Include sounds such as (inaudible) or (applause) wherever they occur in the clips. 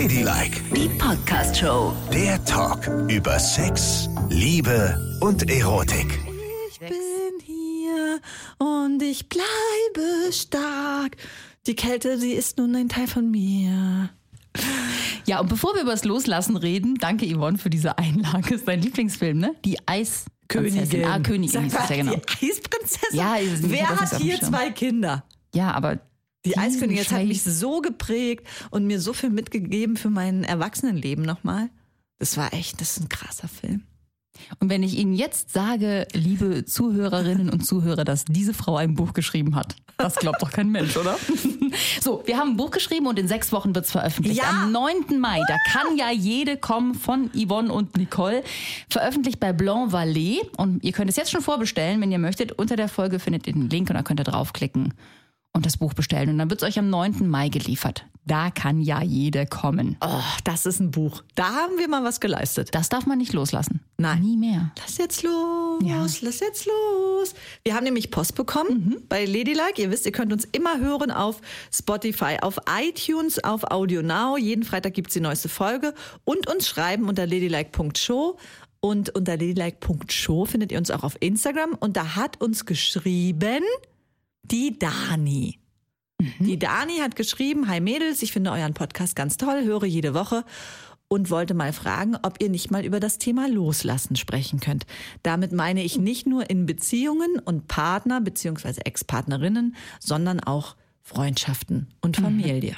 Ladylike, Die Podcast-Show. der Talk über Sex, Liebe und Erotik. Ich bin hier und ich bleibe stark. Die Kälte, sie ist nun ein Teil von mir. Ja, und bevor wir über das Loslassen reden, danke Yvonne für diese Einlage. Ist dein Lieblingsfilm, ne? Die Eiskönigin. Ah, Königin Sag mal, ja genau. Die Eisprinzessin. Ja, Wer hat hier Schirm. zwei Kinder? Ja, aber Die diesen Eiskönigin hat mich so geprägt und mir so viel mitgegeben für mein Erwachsenenleben nochmal. Das war echt, das ist ein krasser Film. Und wenn ich Ihnen jetzt sage, liebe Zuhörerinnen und Zuhörer, dass diese Frau ein Buch geschrieben hat, das glaubt doch kein Mensch, oder? (laughs) So, wir haben ein Buch geschrieben und in sechs Wochen wird es veröffentlicht. Ja. Am 9. Mai, da kann ja jede kommen von Yvonne und Nicole. Veröffentlicht bei Blanc Vallée. Und ihr könnt es jetzt schon vorbestellen, wenn ihr möchtet. Unter der Folge findet ihr den Link und da könnt ihr draufklicken und das Buch bestellen. Und dann wird es euch am 9. Mai geliefert. Da kann ja jede kommen. Oh, das ist ein Buch. Da haben wir mal was geleistet. Das darf man nicht loslassen. Nein. Nie mehr. Lass jetzt los, Ja. lass jetzt los. Wir haben nämlich Post bekommen bei Ladylike. Ihr wisst, ihr könnt uns immer hören auf Spotify, auf iTunes, auf Audio Now. Jeden Freitag gibt's die neueste Folge. Und uns schreiben unter ladylike.show. Und unter ladylike.show findet ihr uns auch auf Instagram. Und da hat uns geschrieben die Dani. Die Dani hat geschrieben, hi Mädels, ich finde euren Podcast ganz toll, höre jede Woche und wollte mal fragen, ob ihr nicht mal über das Thema Loslassen sprechen könnt. Damit meine ich nicht nur in Beziehungen und Partner bzw. Ex-Partnerinnen, sondern auch Freundschaften und Familie.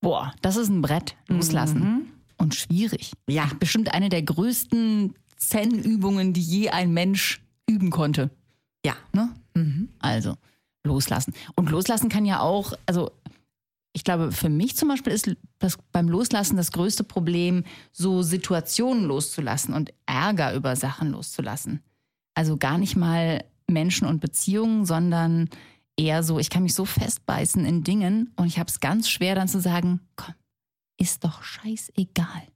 Boah, das ist ein Brett. Loslassen. Und schwierig. Ja. Bestimmt eine der größten Zen-Übungen, die je ein Mensch üben konnte. Ja. Ne? Also, loslassen. Und loslassen kann ja auch, also ich glaube, für mich zum Beispiel ist das beim Loslassen das größte Problem, so Situationen loszulassen und Ärger über Sachen loszulassen. Also gar nicht mal Menschen und Beziehungen, sondern eher so, ich kann mich so festbeißen in Dingen und ich habe es ganz schwer dann zu sagen, komm, ist doch scheißegal.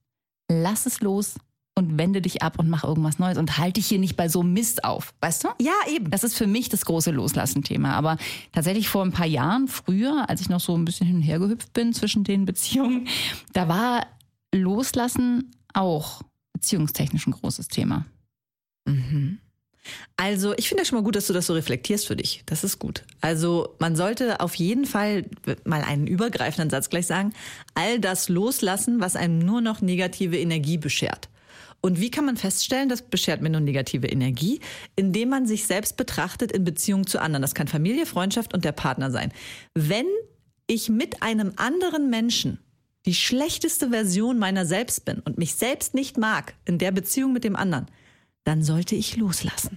Lass es los und wende dich ab und mach irgendwas Neues und halte dich hier nicht bei so Mist auf, weißt du? Ja, eben. Das ist für mich das große Loslassen-Thema. Aber tatsächlich vor ein paar Jahren, früher, als ich noch so ein bisschen hin und her gehüpft bin zwischen den Beziehungen, da war Loslassen auch beziehungstechnisch ein großes Thema. Also, ich finde ja schon mal gut, dass du das so reflektierst für dich. Das ist gut. Also, man sollte auf jeden Fall mal einen übergreifenden Satz gleich sagen, all das loslassen, was einem nur noch negative Energie beschert. Und wie kann man feststellen, das beschert mir nur negative Energie? Indem man sich selbst betrachtet in Beziehung zu anderen. Das kann Familie, Freundschaft und der Partner sein. Wenn ich mit einem anderen Menschen die schlechteste Version meiner selbst bin und mich selbst nicht mag in der Beziehung mit dem anderen, dann sollte ich loslassen.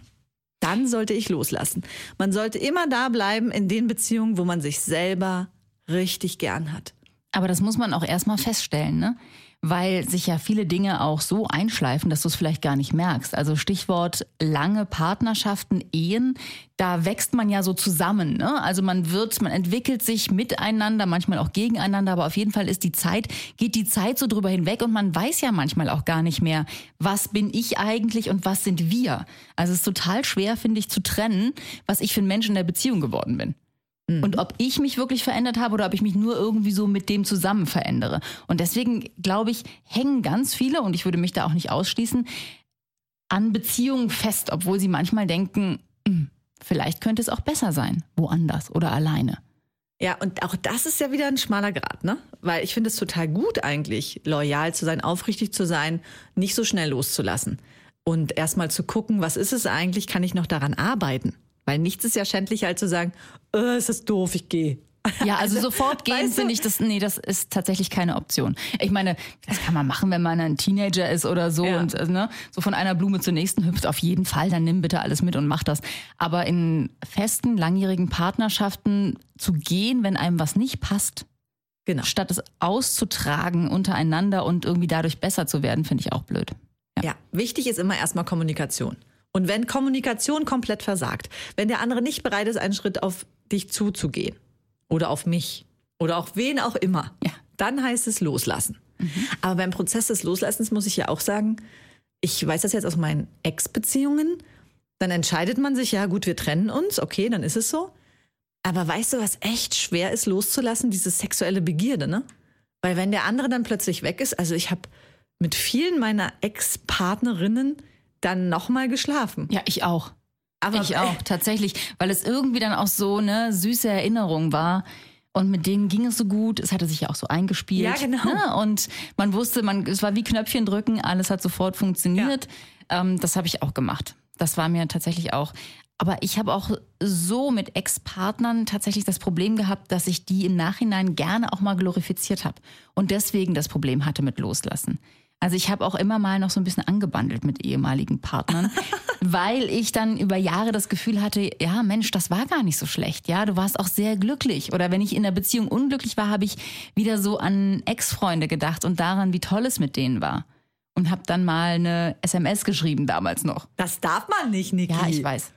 Dann sollte ich loslassen. Man sollte immer da bleiben in den Beziehungen, wo man sich selber richtig gern hat. Aber das muss man auch erstmal feststellen, ne? Weil sich ja viele Dinge auch so einschleifen, dass du es vielleicht gar nicht merkst. Also Stichwort lange Partnerschaften, Ehen, da wächst man ja so zusammen. Ne? Also man wird, man entwickelt sich miteinander, manchmal auch gegeneinander, aber auf jeden Fall ist die Zeit, geht die Zeit so drüber hinweg und man weiß ja manchmal auch gar nicht mehr, was bin ich eigentlich und was sind wir. Also es ist total schwer, finde ich, zu trennen, was ich für ein Mensch in der Beziehung geworden bin. Und ob ich mich wirklich verändert habe oder ob ich mich nur irgendwie so mit dem zusammen verändere. Und deswegen, glaube ich, hängen ganz viele, und ich würde mich da auch nicht ausschließen, an Beziehungen fest, obwohl sie manchmal denken, "Hm, vielleicht könnte es auch besser sein, woanders oder alleine. Ja, und auch das ist ja wieder ein schmaler Grad, ne? Weil ich finde es total gut eigentlich, loyal zu sein, aufrichtig zu sein, nicht so schnell loszulassen. Und erstmal zu gucken, was ist es eigentlich, kann ich noch daran arbeiten? Weil nichts ist ja schändlicher, als zu sagen, äh, es ist doof, ich gehe. Ja, also (laughs) sofort gehen Weißt du? finde ich das, nee, das ist tatsächlich keine Option. Ich meine, das kann man machen, wenn man ein Teenager ist oder so Ja. und äh, ne, so von einer Blume zur nächsten hüpft, auf jeden Fall, dann nimm bitte alles mit und mach das. Aber in festen, langjährigen Partnerschaften zu gehen, wenn einem was nicht passt, Genau. statt es auszutragen untereinander und irgendwie dadurch besser zu werden, finde ich auch blöd. Ja, wichtig ist immer erstmal Kommunikation. Und wenn Kommunikation komplett versagt, wenn der andere nicht bereit ist, einen Schritt auf dich zuzugehen oder auf mich oder auf wen auch immer, Ja. dann heißt es loslassen. Aber beim Prozess des Loslassens muss ich ja auch sagen, ich weiß das jetzt aus meinen Ex-Beziehungen, dann entscheidet man sich, ja gut, wir trennen uns, okay, dann ist es so. Aber weißt du, was echt schwer ist loszulassen? Diese sexuelle Begierde, ne? Weil wenn der andere dann plötzlich weg ist, also ich habe mit vielen meiner Ex-Partnerinnen dann nochmal geschlafen. Ja, ich auch. Aber ich auch, (laughs) tatsächlich. Weil es irgendwie dann auch so eine süße Erinnerung war. Und mit denen ging es so gut. Es hatte sich ja auch so eingespielt. Ja, genau. Ne? Und man wusste, man, es war wie Knöpfchen drücken, alles hat sofort funktioniert. Ähm, das habe ich auch gemacht. Das war mir tatsächlich auch. Aber ich habe auch so mit Ex-Partnern tatsächlich das Problem gehabt, dass ich die im Nachhinein gerne auch mal glorifiziert habe. Und deswegen das Problem hatte mit Loslassen. Also ich habe auch immer mal noch so ein bisschen angebandelt mit ehemaligen Partnern, (laughs) weil ich dann über Jahre das Gefühl hatte, ja Mensch, das war gar nicht so schlecht, ja, du warst auch sehr glücklich. Oder wenn ich in der Beziehung unglücklich war, habe ich wieder so an Ex-Freunde gedacht und daran, wie toll es mit denen war. Und habe dann mal eine SMS geschrieben damals noch. Das darf man nicht, Niki. Ja, ich weiß.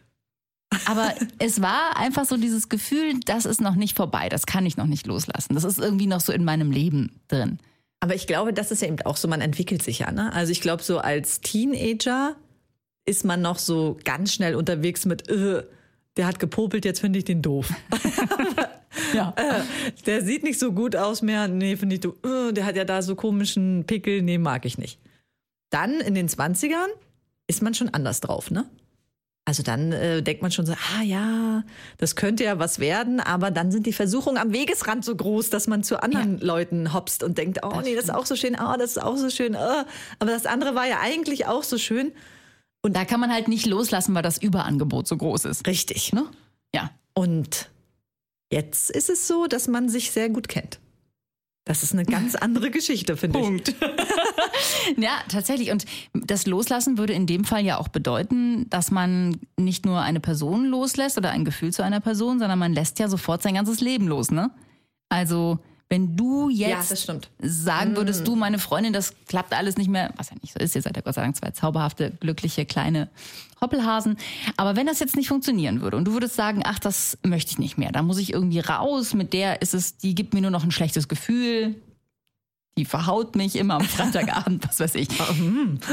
Aber (laughs) es war einfach so dieses Gefühl, das ist noch nicht vorbei, das kann ich noch nicht loslassen. Das ist irgendwie noch so in meinem Leben drin. Aber ich glaube, das ist ja eben auch so, man entwickelt sich ja. Ne? Also ich glaube, so als Teenager ist man noch so ganz schnell unterwegs mit, äh, der hat gepopelt, jetzt finde ich den doof. (laughs) Ja. Äh, der sieht nicht so gut aus mehr, nee, finde ich, du, äh, der hat ja da so komischen Pickel, nee, mag ich nicht. Dann in den 20ern ist man schon anders drauf, ne? Also dann äh, denkt man schon so, ah ja, das könnte ja was werden, aber dann sind die Versuchungen am Wegesrand so groß, dass man zu anderen Leuten hopst und denkt, oh nee, das ist auch so schön, oh, das ist auch so schön, oh. aber das andere war ja eigentlich auch so schön. Und da kann man halt nicht loslassen, weil das Überangebot so groß ist. Richtig, ne? Ja. Und jetzt ist es so, dass man sich sehr gut kennt. Das ist eine ganz andere Geschichte, finde ich. Punkt. (laughs) ja, tatsächlich. Und das Loslassen würde in dem Fall ja auch bedeuten, dass man nicht nur eine Person loslässt oder ein Gefühl zu einer Person, sondern man lässt ja sofort sein ganzes Leben los, ne? Also, wenn du Ja, jetzt stimmt. sagen würdest, du, meine Freundin, das klappt alles nicht mehr, was ja nicht so ist, ihr seid ja Gott sei Dank zwei zauberhafte, glückliche, kleine Hoppelhasen. Aber wenn das jetzt nicht funktionieren würde und du würdest sagen, ach, das möchte ich nicht mehr, da muss ich irgendwie raus, mit der ist es, die gibt mir nur noch ein schlechtes Gefühl, die verhaut mich immer am Freitagabend, (laughs) was weiß ich.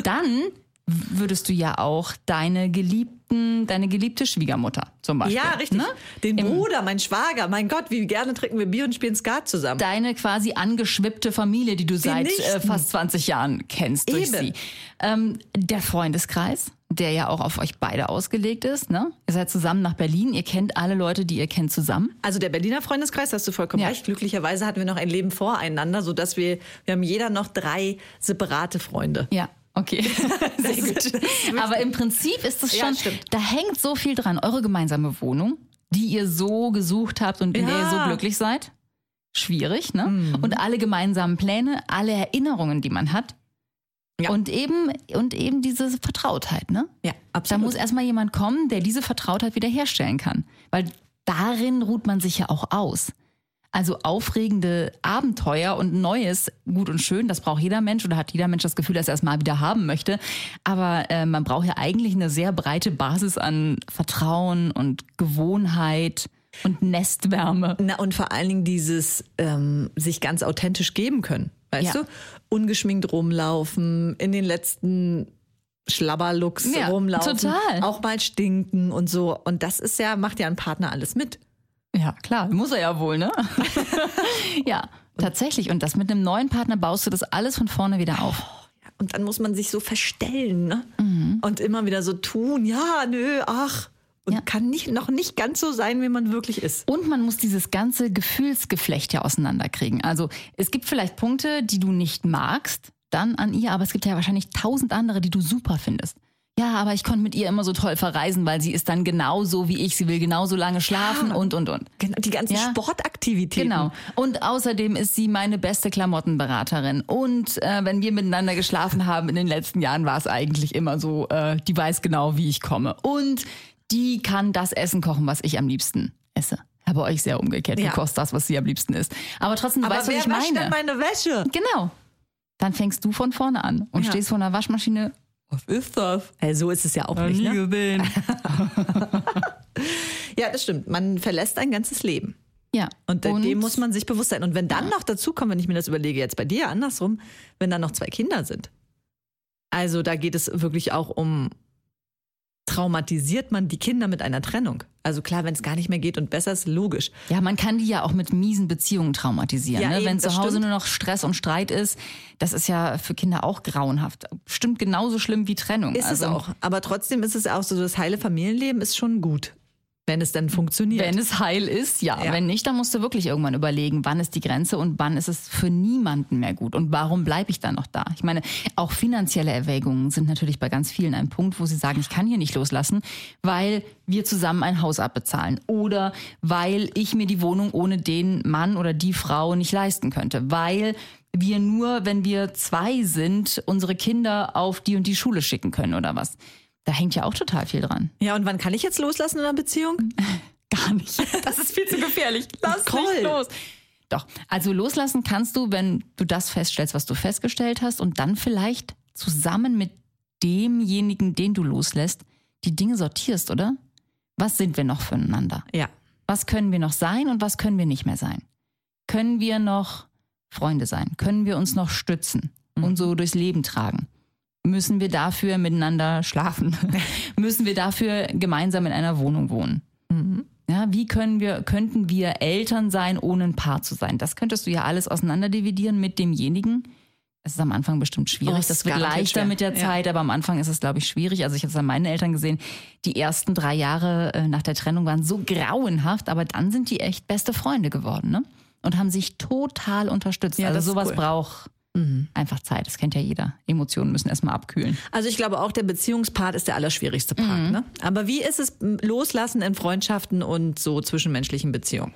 Dann würdest du ja auch deine geliebten, deine geliebte Schwiegermutter zum Beispiel. Ja, richtig. Ne? Den Im- Bruder, mein Schwager, mein Gott, wie gerne trinken wir Bier und spielen Skat zusammen. deine quasi angeschwippte Familie, die du seit äh, fast 20 Jahren kennst durch Eben. sie. Ähm, der Freundeskreis, der ja auch auf euch beide ausgelegt ist. Ne? Ihr seid zusammen nach Berlin, ihr kennt alle Leute, die ihr kennt, zusammen. Also der Berliner Freundeskreis, hast du vollkommen Ja. recht. Glücklicherweise hatten wir noch ein Leben voreinander, sodass wir, wir haben jeder noch drei separate Freunde. Ja. Okay, (laughs) (laughs) sehr gut. Aber im Prinzip ist es Ja, schon, stimmt. da hängt so viel dran. Eure gemeinsame Wohnung, die ihr so gesucht habt und in der ihr Ja. so glücklich seid. Schwierig, ne? Mhm. Und alle gemeinsamen Pläne, alle Erinnerungen, die man hat. Ja. Und eben, und eben diese Vertrautheit, ne? Ja, Da absolut. muss erstmal jemand kommen, der diese Vertrautheit wiederherstellen kann. Weil darin ruht man sich ja auch aus. Also aufregende Abenteuer und Neues, gut und schön, das braucht jeder Mensch oder hat jeder Mensch das Gefühl, dass er es mal wieder haben möchte. Aber äh, man braucht ja eigentlich eine sehr breite Basis an Vertrauen und Gewohnheit und Nestwärme. Na, und vor allen Dingen dieses ähm, sich ganz authentisch geben können. Weißt Ja. du? Ungeschminkt rumlaufen, in den letzten Schlabberlooks Ja, rumlaufen. total. Auch mal stinken und so. Und das ist ja, macht ja ein Partner alles mit. Ja, klar, muss er ja wohl, ne? (laughs) ja, tatsächlich. Und das mit einem neuen Partner baust du das alles von vorne wieder auf. Und dann muss man sich so verstellen, ne? Mhm. Und immer wieder so tun, ja, nö, ach. Und Ja. kann nicht, noch nicht ganz so sein, wie man wirklich ist. Und man muss dieses ganze Gefühlsgeflecht ja auseinanderkriegen. Also es gibt vielleicht Punkte, die du nicht magst, dann an ihr, aber es gibt ja wahrscheinlich tausend andere, die du super findest. Ja, aber ich konnte mit ihr immer so toll verreisen, weil sie ist dann genauso wie ich. Sie will genauso lange schlafen und, und, und. Genau, Die ganzen Ja. Sportaktivitäten. Genau. Und außerdem ist sie meine beste Klamottenberaterin. Und äh, wenn wir miteinander geschlafen haben in den letzten Jahren, war es eigentlich immer so, äh, die weiß genau, wie ich komme. Und die kann das Essen kochen, was ich am liebsten esse. Ja, bei euch sehr umgekehrt. Ja. Du kochst das, was sie am liebsten isst. Aber trotzdem, du Aber weißt, was wer ich wäscht denn meine. meine Wäsche? Genau. Dann fängst du von vorne an und Ja. stehst vor einer Waschmaschine. Was ist das? Äh, so ist es ja auch nicht. Ne? gesehen. (laughs) Ja, das stimmt. Man verlässt ein ganzes Leben. Ja. Und, de- dem muss man sich bewusst sein. Und wenn dann noch dazu kommt, wenn ich mir das überlege, jetzt bei dir andersrum, wenn dann noch zwei Kinder sind. Also da geht es wirklich auch um traumatisiert man die Kinder mit einer Trennung. Also klar, wenn es gar nicht mehr geht und besser ist, logisch. Ja, man kann die ja auch mit miesen Beziehungen traumatisieren. Ja, ne? eben, Wenn zu Hause stimmt. nur noch Stress und Streit ist, das ist ja für Kinder auch grauenhaft. Stimmt genauso schlimm wie Trennung. Ist also, es auch. Aber trotzdem ist es auch so, das heile Familienleben ist schon gut, wenn es dann funktioniert. Wenn es heil ist, ja. Ja. Wenn nicht, dann musst du wirklich irgendwann überlegen, wann ist die Grenze und wann ist es für niemanden mehr gut und warum bleibe ich dann noch da? Ich meine, auch finanzielle Erwägungen sind natürlich bei ganz vielen ein Punkt, wo sie sagen, ich kann hier nicht loslassen, weil wir zusammen ein Haus abbezahlen oder weil ich mir die Wohnung ohne den Mann oder die Frau nicht leisten könnte, weil wir nur, wenn wir zwei sind, unsere Kinder auf die und die Schule schicken können oder was. Da hängt ja auch total viel dran. ja, und wann kann ich jetzt loslassen in einer Beziehung? (laughs) Gar nicht. (laughs) Das ist viel zu gefährlich. Lass nicht los. Doch, also loslassen kannst du, wenn du das feststellst, was du festgestellt hast und dann vielleicht zusammen mit demjenigen, den du loslässt, die Dinge sortierst, oder? Was sind wir noch füreinander? Ja. Was können wir noch sein und was können wir nicht mehr sein? Können wir noch Freunde sein? Können wir uns noch stützen und so durchs Leben tragen? Müssen wir dafür miteinander schlafen? (laughs) Müssen wir dafür gemeinsam in einer Wohnung wohnen? Ja, wie können wir, könnten wir Eltern sein, ohne ein Paar zu sein? Das könntest du ja alles auseinanderdividieren mit demjenigen. Es ist am Anfang bestimmt schwierig. Oh, das wird leichter schwer. mit der Ja. Zeit, aber am Anfang ist es, glaube ich, schwierig. Also ich habe es an meinen Eltern gesehen. Die ersten drei Jahre äh, nach der Trennung waren so grauenhaft, aber dann sind die echt beste Freunde geworden, ne? Und haben sich total unterstützt. Ja, also sowas cool. braucht einfach Zeit. Das kennt ja jeder. Emotionen müssen erstmal abkühlen. Also ich glaube auch, der Beziehungspart ist der allerschwierigste Part. Ne? Aber wie ist es loslassen in Freundschaften und so zwischenmenschlichen Beziehungen?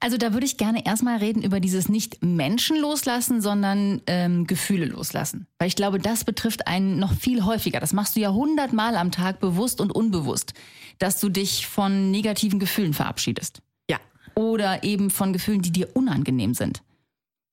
Also da würde ich gerne erstmal reden über dieses nicht Menschen loslassen, sondern ähm, Gefühle loslassen. Weil ich glaube, das betrifft einen noch viel häufiger. Das machst du ja hundertmal am Tag bewusst und unbewusst, dass du dich von negativen Gefühlen verabschiedest. Ja. Oder eben von Gefühlen, die dir unangenehm sind.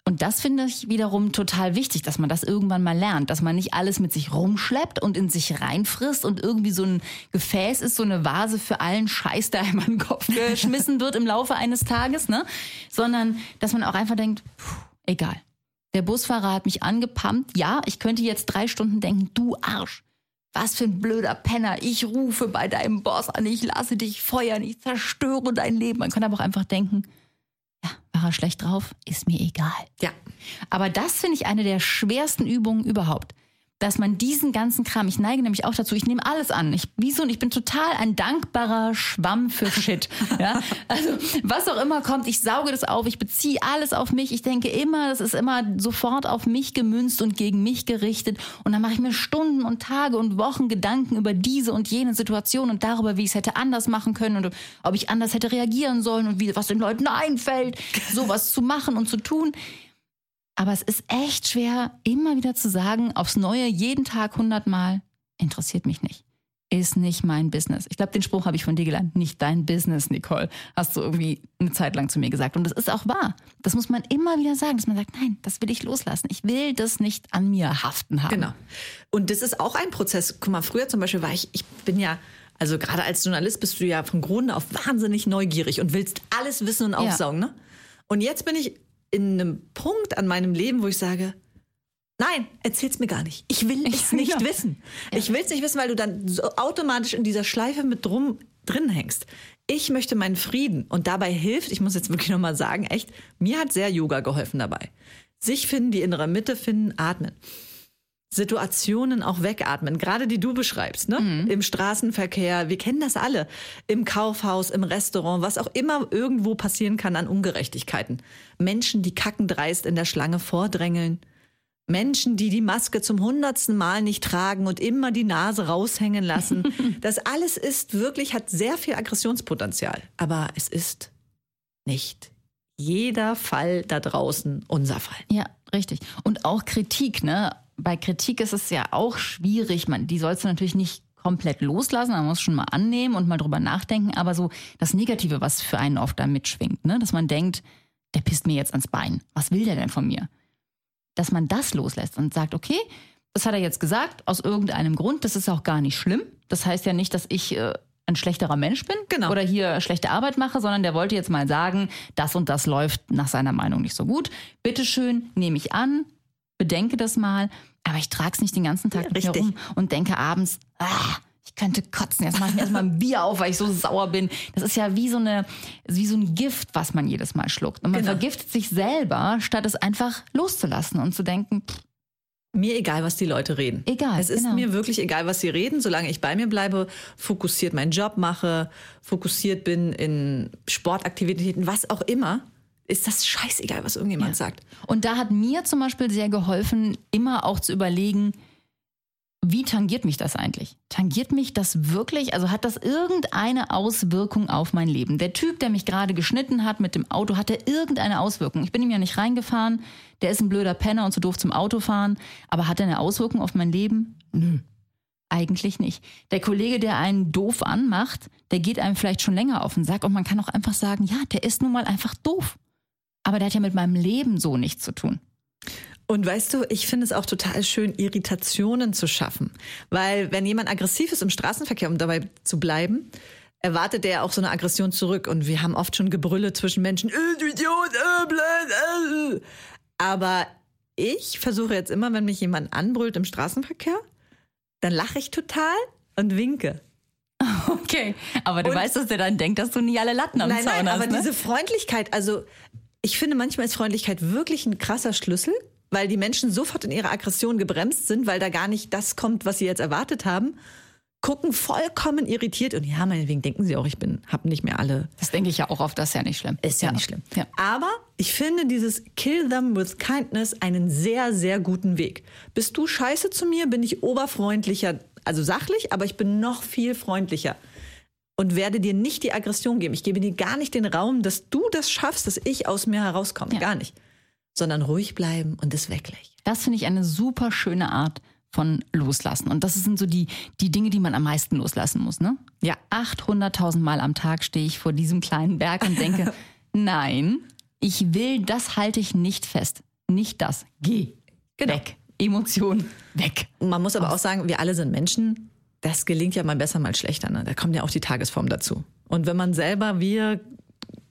Und das finde ich wiederum total wichtig, dass man das irgendwann mal lernt, dass man nicht alles mit sich rumschleppt und in sich reinfrisst und irgendwie so ein Gefäß ist, so eine Vase für allen Scheiß, der einem an den Kopf geschmissen wird im Laufe eines Tages, ne? Sondern, dass man auch einfach denkt, puh, egal. Der Busfahrer hat mich angepumpt. Ja, ich könnte jetzt drei Stunden denken, du Arsch. Was für ein blöder Penner. Ich rufe bei deinem Boss an, ich lasse dich feuern, ich zerstöre dein Leben. Man kann aber auch einfach denken, war er schlecht drauf? Ist mir egal. Ja. Aber das finde ich eine der schwersten Übungen überhaupt. Dass man diesen ganzen Kram, ich neige nämlich auch dazu, ich nehme alles an. Ich, wie so, ich bin total ein dankbarer Schwamm für Shit. (laughs) ja? Also, was auch immer kommt, ich sauge das auf, ich beziehe alles auf mich. Ich denke immer, das ist immer sofort auf mich gemünzt und gegen mich gerichtet. Und dann mache ich mir Stunden und Tage und Wochen Gedanken über diese und jene Situation und darüber, wie ich es hätte anders machen können und ob ich anders hätte reagieren sollen und wie, was den Leuten einfällt, (laughs) sowas zu machen und zu tun. Aber es ist echt schwer, immer wieder zu sagen, aufs Neue, jeden Tag hundertmal, interessiert mich nicht. Ist nicht mein Business. Ich glaube, den Spruch habe ich von dir gelernt. Nicht dein Business, Nicole. Hast du irgendwie eine Zeit lang zu mir gesagt. Und das ist auch wahr. Das muss man immer wieder sagen, dass man sagt, nein, das will ich loslassen. Ich will das nicht an mir haften haben. Genau. Und das ist auch ein Prozess. Guck mal, früher zum Beispiel war ich, ich bin ja, also gerade als Journalist bist du ja von Grunde auf wahnsinnig neugierig und willst alles wissen und aufsaugen, ne? Und jetzt bin ich in einem Punkt an meinem Leben, wo ich sage, nein, erzähl's mir gar nicht. Ich will (laughs) es nicht Ja. wissen. Ich will es nicht wissen, weil du dann so automatisch in dieser Schleife mit drum drin hängst. Ich möchte meinen Frieden und dabei hilft, ich muss jetzt wirklich nochmal sagen, echt, mir hat sehr Yoga geholfen dabei. Sich finden, die innere Mitte finden, atmen. Situationen auch wegatmen, gerade die du beschreibst, ne? Im Straßenverkehr, wir kennen das alle, im Kaufhaus, im Restaurant, was auch immer irgendwo passieren kann an Ungerechtigkeiten. Menschen, die kackendreist in der Schlange vordrängeln. Menschen, die die Maske zum hundertsten Mal nicht tragen und immer die Nase raushängen lassen. (laughs) Das alles ist wirklich, hat sehr viel Aggressionspotenzial. Aber es ist nicht jeder Fall da draußen unser Fall. Ja, richtig. Und auch Kritik, ne? Bei Kritik ist es ja auch schwierig. Man, die sollst du natürlich nicht komplett loslassen, man muss schon mal annehmen und mal drüber nachdenken, aber so das Negative, was für einen oft da mitschwingt, ne? Dass man denkt, der pisst mir jetzt ans Bein. Was will der denn von mir? Dass man das loslässt und sagt, okay, das hat er jetzt gesagt, aus irgendeinem Grund, das ist auch gar nicht schlimm. Das heißt ja nicht, dass ich äh, ein schlechterer Mensch bin Genau. oder hier schlechte Arbeit mache, sondern der wollte jetzt mal sagen, das und das läuft nach seiner Meinung nicht so gut. Bitteschön, nehme ich an, bedenke das mal, aber ich trage es nicht den ganzen Tag mit mir richtig. rum und denke abends, ah, ich könnte kotzen. Jetzt mache ich mir erstmal ein Bier auf, weil ich so sauer bin. Das ist ja wie so, eine, wie so ein Gift, was man jedes Mal schluckt. Und man Genau. vergiftet sich selber, statt es einfach loszulassen und zu denken, pff, Mir egal, was die Leute reden. Egal, Es ist genau. mir wirklich egal, was sie reden, solange ich bei mir bleibe, fokussiert meinen Job mache, fokussiert bin in Sportaktivitäten, was auch immer, ist das scheißegal, was irgendjemand sagt. Und da hat mir zum Beispiel sehr geholfen, immer auch zu überlegen, wie tangiert mich das eigentlich? Tangiert mich das wirklich? Also hat das irgendeine Auswirkung auf mein Leben? Der Typ, der mich gerade geschnitten hat mit dem Auto, hat der irgendeine Auswirkung? Ich bin ihm ja nicht reingefahren. Der ist ein blöder Penner und zu doof zum Autofahren. Aber hat er eine Auswirkung auf mein Leben? Nö. Eigentlich nicht. Der Kollege, der einen doof anmacht, der geht einem vielleicht schon länger auf den Sack und man kann auch einfach sagen, ja, der ist nun mal einfach doof. Aber der hat ja mit meinem Leben so nichts zu tun. Und weißt du, ich finde es auch total schön, Irritationen zu schaffen. Weil wenn jemand aggressiv ist im Straßenverkehr, um dabei zu bleiben, erwartet der auch so eine Aggression zurück. Und wir haben oft schon Gebrülle zwischen Menschen, äh, du Idiot, äh, blöd, äh. Aber ich versuche jetzt immer, wenn mich jemand anbrüllt im Straßenverkehr, dann lache ich total und winke. (laughs) Okay. Aber du Und- weißt, dass der dann denkt, dass du nie alle Latten am Nein, Zaun nein, hast. aber ne? diese Freundlichkeit, also ich finde, manchmal ist Freundlichkeit wirklich ein krasser Schlüssel, weil die Menschen sofort in ihrer Aggression gebremst sind, weil da gar nicht das kommt, was sie jetzt erwartet haben, gucken vollkommen irritiert und ja, meinetwegen denken sie auch, ich bin, hab nicht mehr alle. das denke ich ja auch oft, das ist ja nicht schlimm. Ist ja, nicht schlimm. Ja. Aber ich finde dieses Kill them with kindness einen sehr, sehr guten Weg. Bist du scheiße zu mir, bin ich oberfreundlicher, also sachlich, aber ich bin noch viel freundlicher. Und werde dir nicht die Aggression geben. Ich gebe dir gar nicht den Raum, dass du das schaffst, dass ich aus mir herauskomme. Ja. Gar nicht. Sondern ruhig bleiben und es weglächeln. Das finde ich eine super schöne Art von Loslassen. Und das sind so die, die Dinge, die man am meisten loslassen muss. Ne? Ja. 800.000 Mal am Tag stehe ich vor diesem kleinen Berg und denke, (laughs) nein, ich will, das halte ich nicht fest. Nicht das. Geh. Genau. Weg. Emotion. Weg. Man muss aber auch sagen, wir alle sind Menschen. Das gelingt ja mal besser, mal schlechter. Ne? Da kommt ja auch die Tagesform dazu. Und wenn man selber, wir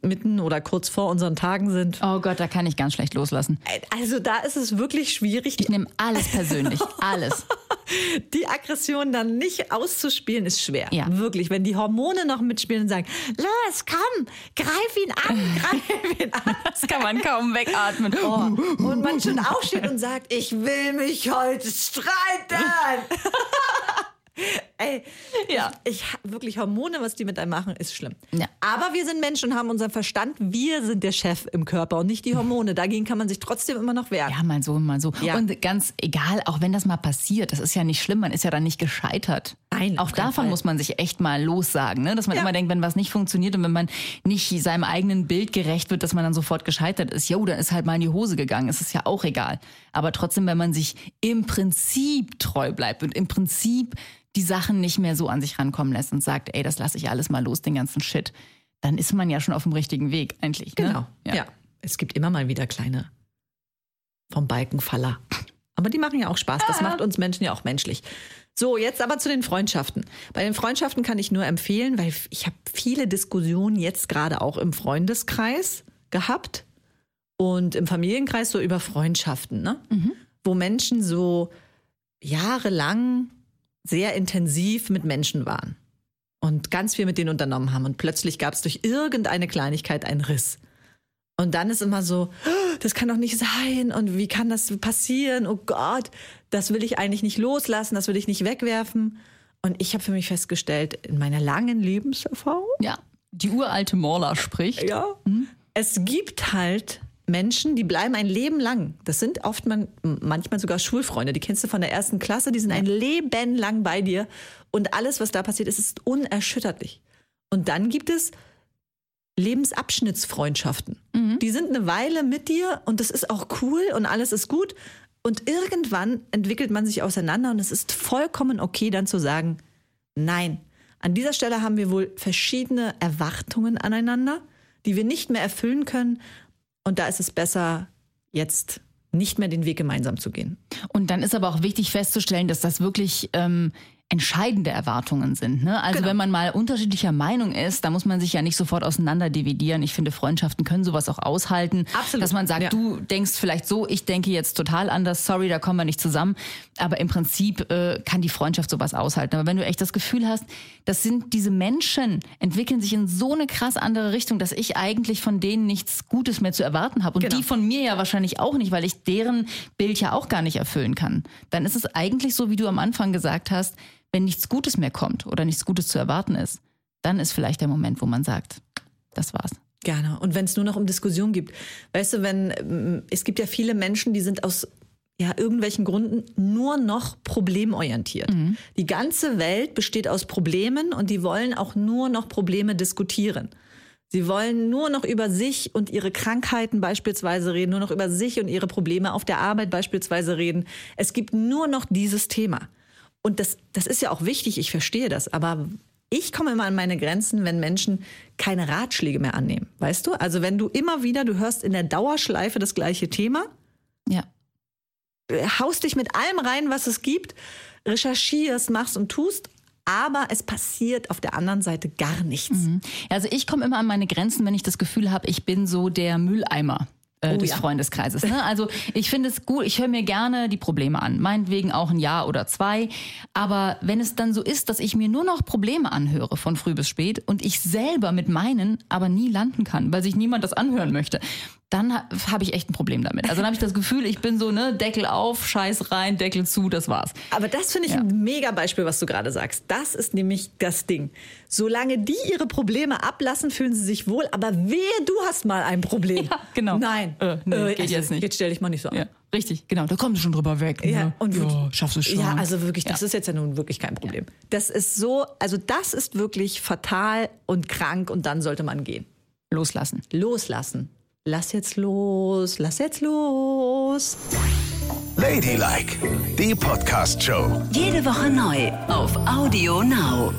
mitten oder kurz vor unseren Tagen sind, Oh Gott, da kann ich ganz schlecht loslassen. also da ist es wirklich schwierig, Ich nehme alles persönlich. (laughs) Alles. die Aggression dann nicht auszuspielen, ist schwer. Ja. Wirklich. Wenn die Hormone noch mitspielen und sagen, los, komm, greif ihn an, greif ihn an. (laughs) Das kann man kaum wegatmen. Oh, und man schon aufsteht und sagt, ich will mich heute streiten. (laughs) (laughs) Ey, Ja. ich, ich wirklich Hormone, was die mit einem machen, ist schlimm. Ja. Aber wir sind Menschen und haben unseren Verstand. Wir sind der Chef im Körper und nicht die Hormone. Dagegen kann man sich trotzdem immer noch wehren. Ja, mal so, mal so. Ja. Und ganz egal, auch wenn das mal passiert, das ist ja nicht schlimm, man ist ja dann nicht gescheitert. Nein, auch davon Fall. muss man sich echt mal lossagen, ne? dass man Ja. immer denkt, wenn was nicht funktioniert und wenn man nicht seinem eigenen Bild gerecht wird, dass man dann sofort gescheitert ist. Jo, dann ist halt mal in die Hose gegangen, es ist ja auch egal. Aber trotzdem, wenn man sich im Prinzip treu bleibt und im Prinzip die Sachen nicht mehr so an sich rankommen lässt und sagt, ey, das lasse ich alles mal los, den ganzen Shit, dann ist man ja schon auf dem richtigen Weg eigentlich. Ne? Genau. Ja. Es gibt immer mal wieder kleine vom Balkenfaller. Aber die machen ja auch Spaß. Das macht uns Menschen ja auch menschlich. So, jetzt aber zu den Freundschaften. Bei den Freundschaften kann ich nur empfehlen, weil ich habe viele Diskussionen jetzt gerade auch im Freundeskreis gehabt und im Familienkreis so über Freundschaften, ne? wo Menschen so jahrelang sehr intensiv mit Menschen waren und ganz viel mit denen unternommen haben. Und plötzlich gab es durch irgendeine Kleinigkeit einen Riss. Und dann ist immer so, "Oh, das kann doch nicht sein und wie kann das passieren? Oh Gott, das will ich eigentlich nicht loslassen, das will ich nicht wegwerfen. Und ich habe für mich festgestellt, in meiner langen Lebenserfahrung, Ja, die uralte Morla spricht. ja, es gibt halt Menschen, die bleiben ein Leben lang. Das sind oft man, manchmal sogar Schulfreunde, die kennst du von der ersten Klasse, die sind ein Leben lang bei dir. Und alles, was da passiert ist, ist unerschütterlich. Und dann gibt es Lebensabschnittsfreundschaften. Die sind eine Weile mit dir und das ist auch cool und alles ist gut. Und irgendwann entwickelt man sich auseinander und es ist vollkommen okay, dann zu sagen, nein, an dieser Stelle haben wir wohl verschiedene Erwartungen aneinander, die wir nicht mehr erfüllen können. Und da ist es besser, jetzt nicht mehr den Weg gemeinsam zu gehen. Und dann ist aber auch wichtig festzustellen, dass das wirklich ähm, entscheidende Erwartungen sind. Ne? Also Genau. wenn man mal unterschiedlicher Meinung ist, da muss man sich ja nicht sofort auseinander dividieren. Ich finde, Freundschaften können sowas auch aushalten. Absolut, Dass man sagt, ja. du denkst vielleicht so, ich denke jetzt total anders, sorry, da kommen wir nicht zusammen. Aber im Prinzip äh, kann die Freundschaft sowas aushalten. Aber wenn du echt das Gefühl hast, das sind diese Menschen, entwickeln sich in so eine krass andere Richtung, dass ich eigentlich von denen nichts Gutes mehr zu erwarten habe. Und Genau. die von mir ja wahrscheinlich auch nicht, weil ich deren Bild ja auch gar nicht erfüllen kann. Dann ist es eigentlich so, wie du am Anfang gesagt hast, wenn nichts Gutes mehr kommt oder nichts Gutes zu erwarten ist, dann ist vielleicht der Moment, wo man sagt, das war's. Gerne. Und wenn es nur noch um Diskussion gibt. Weißt du, wenn ähm, es gibt ja viele Menschen, die sind aus ja, irgendwelchen Gründen nur noch problemorientiert. Die ganze Welt besteht aus Problemen und die wollen auch nur noch Probleme diskutieren. Sie wollen nur noch über sich und ihre Krankheiten beispielsweise reden, nur noch über sich und ihre Probleme auf der Arbeit beispielsweise reden. Es gibt nur noch dieses Thema. Und das, das ist ja auch wichtig, ich verstehe das, aber ich komme immer an meine Grenzen, wenn Menschen keine Ratschläge mehr annehmen. Weißt du? Also wenn du immer wieder, du hörst in der Dauerschleife das gleiche Thema, Ja. äh, haust dich mit allem rein, was es gibt, recherchierst, machst und tust, aber es passiert auf der anderen Seite gar nichts. Also ich komme immer an meine Grenzen, wenn ich das Gefühl habe, ich bin so der Mülleimer. Äh, Oh des ja. Freundeskreises. Ne? (laughs) Also ich finde es gut, ich höre mir gerne die Probleme an, meinetwegen auch ein Jahr oder zwei. Aber wenn es dann so ist, dass ich mir nur noch Probleme anhöre von früh bis spät und ich selber mit meinen aber nie landen kann, weil sich niemand das anhören möchte, dann ha- habe ich echt ein Problem damit. Also dann habe ich das Gefühl, ich bin so, ne, Deckel auf, Scheiß rein, Deckel zu, das war's. Aber das finde ich Ja. ein mega Beispiel, was du gerade sagst. Das ist nämlich das Ding. Solange die ihre Probleme ablassen, fühlen sie sich wohl, aber wehe, du hast mal ein Problem. Ja, genau. Nein. Äh, nee, geht jetzt nicht. Jetzt stell dich mal nicht so an. Ja, richtig, genau, da kommst du schon drüber weg. Ja, ne? und ja, wirklich, schaffst du schon. Ja, also wirklich, das Ja. ist jetzt ja nun wirklich kein Problem. Das ist so, also das ist wirklich fatal und krank und dann sollte man gehen. Loslassen. Loslassen. Lass jetzt los, lass jetzt los. Ladylike, die Podcast-Show. Jede Woche neu auf Audio Now.